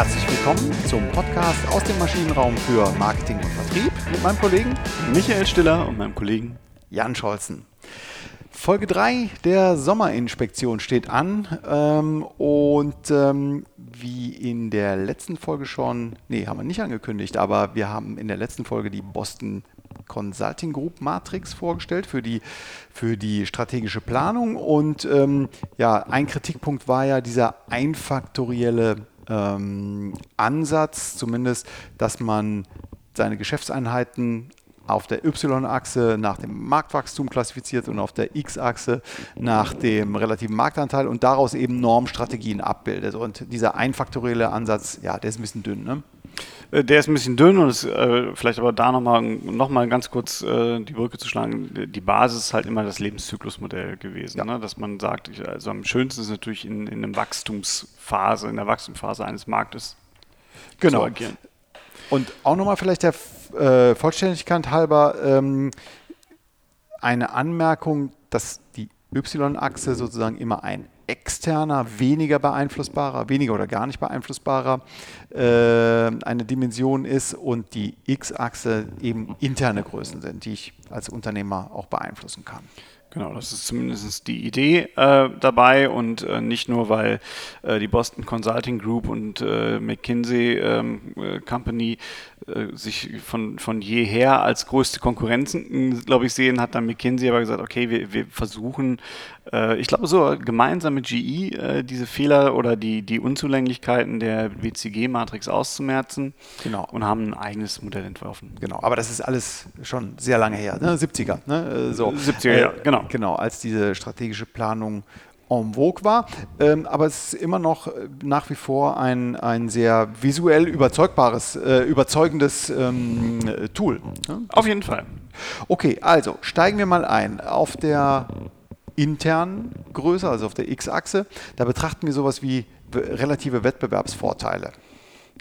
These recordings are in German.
Herzlich willkommen zum Podcast aus dem Maschinenraum für Marketing und Vertrieb mit meinem Kollegen Michael Stiller und meinem Kollegen Jan Scholzen. Folge 3 der Sommerinspektion steht an ähm, und ähm, wie in der letzten Folge schon, nee, haben wir nicht angekündigt, aber wir haben in der letzten Folge die Boston Consulting Group Matrix vorgestellt für die, für die strategische Planung und ähm, ja, ein Kritikpunkt war ja dieser einfaktorielle ähm, Ansatz, zumindest, dass man seine Geschäftseinheiten auf der Y-Achse nach dem Marktwachstum klassifiziert und auf der X-Achse nach dem relativen Marktanteil und daraus eben Normstrategien abbildet. Und dieser einfaktorielle Ansatz, ja, der ist ein bisschen dünn. Ne? Äh, der ist ein bisschen dünn und ist äh, vielleicht aber da nochmal noch mal ganz kurz äh, die Brücke zu schlagen. Die Basis ist halt immer das Lebenszyklusmodell gewesen, ja. ne? dass man sagt, ich, also am schönsten ist natürlich in, in einer Wachstumsphase, in der Wachstumsphase eines Marktes genau. zu agieren. Und auch nochmal vielleicht der äh, Vollständigkeit halber ähm, eine Anmerkung, dass die Y-Achse sozusagen immer ein externer, weniger beeinflussbarer, weniger oder gar nicht beeinflussbarer äh, eine Dimension ist und die X-Achse eben interne Größen sind, die ich als Unternehmer auch beeinflussen kann. Genau, das ist zumindest die Idee äh, dabei und äh, nicht nur, weil äh, die Boston Consulting Group und äh, McKinsey ähm, äh, Company äh, sich von, von jeher als größte Konkurrenzen, glaube ich, sehen, hat dann McKinsey aber gesagt, okay, wir, wir versuchen, ich glaube so gemeinsam mit GE diese Fehler oder die, die Unzulänglichkeiten der WCG-Matrix auszumerzen genau. und haben ein eigenes Modell entworfen. Genau, aber das ist alles schon sehr lange her, ne? 70er. Ne? So. 70er, ja, genau. Genau. Genau, als diese strategische Planung en vogue war. Ähm, aber es ist immer noch äh, nach wie vor ein, ein sehr visuell überzeugbares, äh, überzeugendes ähm, Tool. Ne? Auf jeden Fall. Okay, also steigen wir mal ein. Auf der internen Größe, also auf der X-Achse, da betrachten wir sowas wie relative Wettbewerbsvorteile.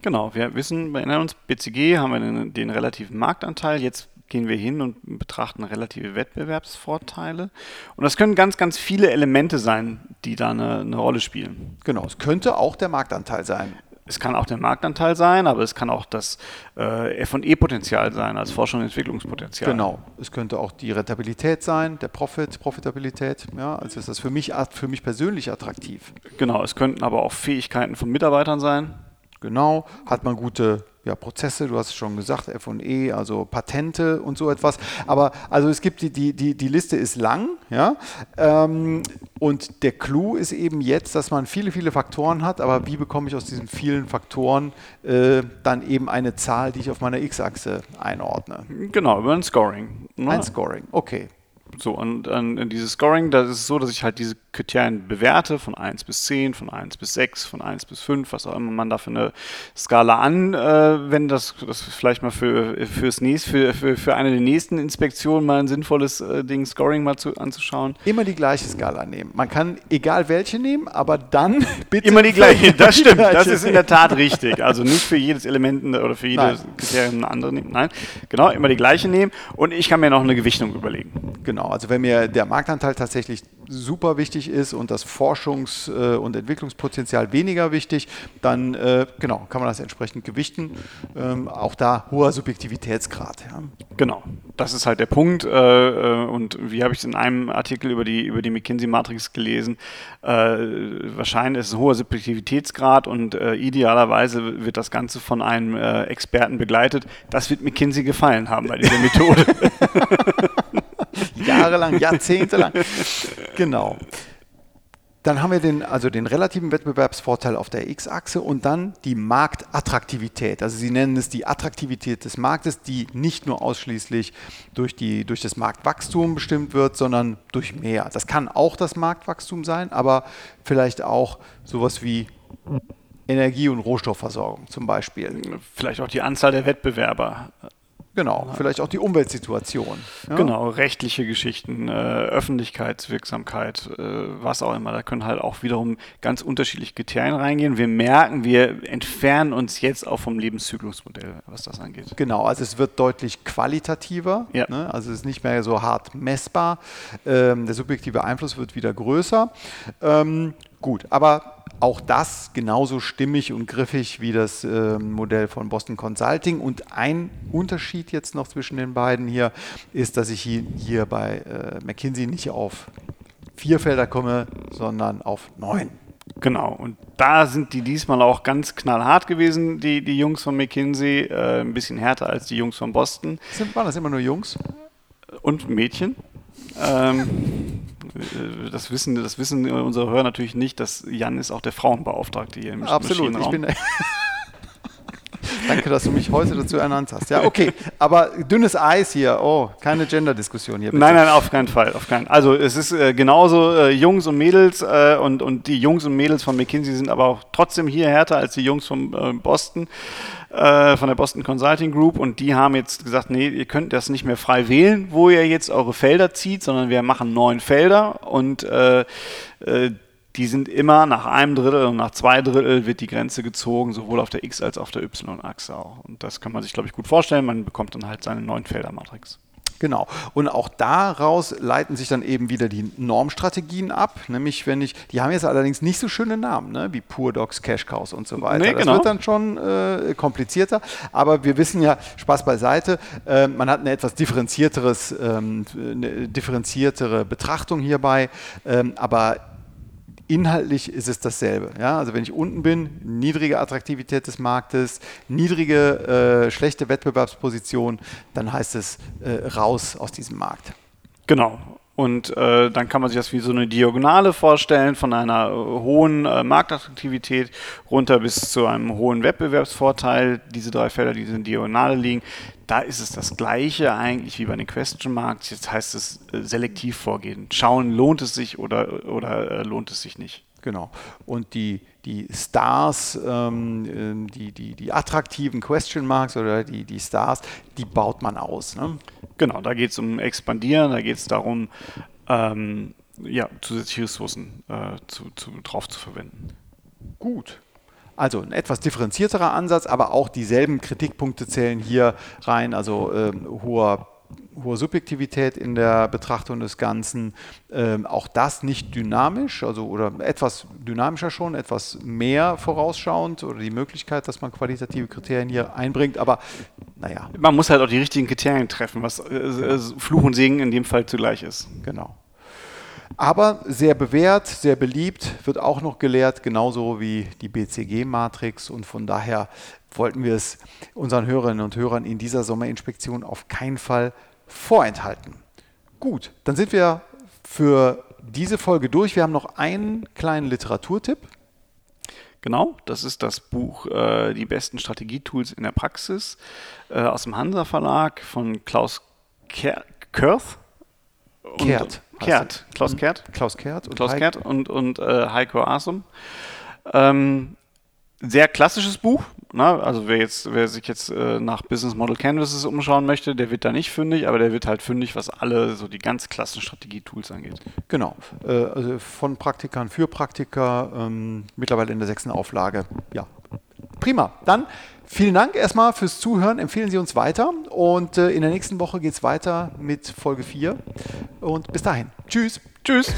Genau, wir wissen, wir erinnern uns, BCG haben wir den, den relativen Marktanteil. Jetzt gehen wir hin und betrachten relative Wettbewerbsvorteile. Und das können ganz, ganz viele Elemente sein, die da eine, eine Rolle spielen. Genau, es könnte auch der Marktanteil sein. Es kann auch der Marktanteil sein, aber es kann auch das äh, FE-Potenzial sein, als Forschung und Entwicklungspotenzial. Genau. Es könnte auch die Rentabilität sein, der Profit, Profitabilität. Ja, also ist das für mich, für mich persönlich attraktiv. Genau, es könnten aber auch Fähigkeiten von Mitarbeitern sein. Genau. Hat man gute ja, Prozesse, du hast es schon gesagt, FE, also Patente und so etwas. Aber also es gibt die, die, die, die Liste ist lang, ja. Ähm, und der Clou ist eben jetzt, dass man viele, viele Faktoren hat, aber wie bekomme ich aus diesen vielen Faktoren äh, dann eben eine Zahl, die ich auf meiner X-Achse einordne? Genau, über ein Scoring. Ne? Ein Scoring, okay. So, und, und dieses Scoring, das ist so, dass ich halt diese Kriterien bewerte von 1 bis 10, von 1 bis 6, von 1 bis 5, was auch immer man da für eine Skala anwendet. Äh, das, das vielleicht mal für, fürs nächste, für, für, für eine der nächsten Inspektionen mal ein sinnvolles äh, Ding, Scoring mal zu, anzuschauen. Immer die gleiche Skala nehmen. Man kann egal welche nehmen, aber dann bitte. Immer die gleiche, das stimmt. Das ist in der Tat richtig. Also nicht für jedes Element oder für jedes Kriterium eine andere nehmen. Nein, genau, immer die gleiche nehmen. Und ich kann mir noch eine Gewichtung überlegen. Genau, also wenn mir der Marktanteil tatsächlich super wichtig ist und das Forschungs- äh, und Entwicklungspotenzial weniger wichtig, dann äh, genau, kann man das entsprechend gewichten. Ähm, auch da hoher Subjektivitätsgrad. Ja. Genau, das ist halt der Punkt. Äh, und wie habe ich es in einem Artikel über die, über die McKinsey-Matrix gelesen? Wahrscheinlich ist es ein hoher Subjektivitätsgrad und idealerweise wird das Ganze von einem Experten begleitet. Das wird McKinsey gefallen haben bei dieser Methode. Jahrelang, jahrzehntelang. Genau. Dann haben wir den, also den relativen Wettbewerbsvorteil auf der X-Achse und dann die Marktattraktivität. Also Sie nennen es die Attraktivität des Marktes, die nicht nur ausschließlich durch, die, durch das Marktwachstum bestimmt wird, sondern durch mehr. Das kann auch das Marktwachstum sein, aber vielleicht auch sowas wie Energie- und Rohstoffversorgung zum Beispiel. Vielleicht auch die Anzahl der Wettbewerber. Genau, ja. vielleicht auch die Umweltsituation. Ja? Genau, rechtliche Geschichten, äh, Öffentlichkeitswirksamkeit, äh, was auch immer. Da können halt auch wiederum ganz unterschiedliche Kriterien reingehen. Wir merken, wir entfernen uns jetzt auch vom Lebenszyklusmodell, was das angeht. Genau, also es wird deutlich qualitativer. Ja. Ne? Also es ist nicht mehr so hart messbar. Ähm, der subjektive Einfluss wird wieder größer. Ähm, gut, aber auch das genauso stimmig und griffig wie das äh, Modell von Boston Consulting. Und ein Unterschied jetzt noch zwischen den beiden hier ist, dass ich hier, hier bei äh, McKinsey nicht auf vier Felder komme, sondern auf neun. Genau, und da sind die diesmal auch ganz knallhart gewesen, die, die Jungs von McKinsey, äh, ein bisschen härter als die Jungs von Boston. Sind, waren das immer nur Jungs? Und Mädchen. Ähm, äh, das wissen, das wissen unsere Hörer natürlich nicht, dass Jan ist auch der Frauenbeauftragte hier im Absolut, ich bin Danke, dass du mich heute dazu ernannt hast. Ja, okay. Aber dünnes Eis hier. Oh, keine Gender-Diskussion hier. Bitte. Nein, nein, auf keinen Fall. Auf keinen. Also es ist äh, genauso äh, Jungs und Mädels äh, und, und die Jungs und Mädels von McKinsey sind aber auch trotzdem hier härter als die Jungs von äh, Boston, äh, von der Boston Consulting Group. Und die haben jetzt gesagt, nee, ihr könnt das nicht mehr frei wählen, wo ihr jetzt eure Felder zieht, sondern wir machen neun Felder und äh, die sind immer nach einem Drittel und nach zwei Drittel wird die Grenze gezogen, sowohl auf der X- als auch auf der Y-Achse auch. Und das kann man sich, glaube ich, gut vorstellen. Man bekommt dann halt seine neun Felder-Matrix. Genau. Und auch daraus leiten sich dann eben wieder die Normstrategien ab. Nämlich, wenn ich, die haben jetzt allerdings nicht so schöne Namen, ne? wie Pure Dogs, Cash Cows und so weiter. Nee, das genau. wird dann schon äh, komplizierter. Aber wir wissen ja, Spaß beiseite, äh, man hat eine etwas differenzierteres, ähm, eine differenziertere Betrachtung hierbei. Ähm, aber Inhaltlich ist es dasselbe. Ja? Also wenn ich unten bin, niedrige Attraktivität des Marktes, niedrige, äh, schlechte Wettbewerbsposition, dann heißt es äh, raus aus diesem Markt. Genau. Und äh, dann kann man sich das wie so eine Diagonale vorstellen, von einer äh, hohen äh, Marktattraktivität runter bis zu einem hohen Wettbewerbsvorteil. Diese drei Felder, die in Diagonale liegen, da ist es das Gleiche eigentlich wie bei den Question Marks. Jetzt heißt es äh, selektiv vorgehen. Schauen, lohnt es sich oder, oder äh, lohnt es sich nicht. Genau. Und die, die Stars, ähm, ähm, die, die, die attraktiven Question Marks oder die, die Stars, die baut man aus. Ne? Genau, da geht es um Expandieren, da geht es darum, ähm, ja, zusätzliche Ressourcen äh, zu, zu, drauf zu verwenden. Gut. Also ein etwas differenzierterer Ansatz, aber auch dieselben Kritikpunkte zählen hier rein, also ähm, hoher hohe Subjektivität in der Betrachtung des Ganzen. Ähm, auch das nicht dynamisch, also oder etwas dynamischer schon, etwas mehr vorausschauend oder die Möglichkeit, dass man qualitative Kriterien hier einbringt, aber naja. Man muss halt auch die richtigen Kriterien treffen, was äh, äh, Fluch und Segen in dem Fall zugleich ist. Genau. Aber sehr bewährt, sehr beliebt, wird auch noch gelehrt, genauso wie die BCG-Matrix. Und von daher wollten wir es unseren Hörerinnen und Hörern in dieser Sommerinspektion auf keinen Fall vorenthalten. Gut, dann sind wir für diese Folge durch. Wir haben noch einen kleinen Literaturtipp. Genau, das ist das Buch äh, Die besten Strategietools in der Praxis äh, aus dem Hansa Verlag von Klaus Ker Körth. Kehrt. Kehrt. Klaus Kehrt. Klaus Kehrt und, Klaus Kehrt und, und äh, Heiko Asum. Ähm, sehr klassisches Buch. Ne? Also wer jetzt, wer sich jetzt äh, nach Business Model Canvases umschauen möchte, der wird da nicht fündig, aber der wird halt fündig, was alle so die ganz klassischen Strategietools angeht. Genau. Äh, also von Praktikern für Praktiker, ähm, mittlerweile in der sechsten Auflage. Ja. Prima. Dann vielen Dank erstmal fürs Zuhören. Empfehlen Sie uns weiter. Und äh, in der nächsten Woche geht es weiter mit Folge 4. Und bis dahin. Tschüss. Tschüss.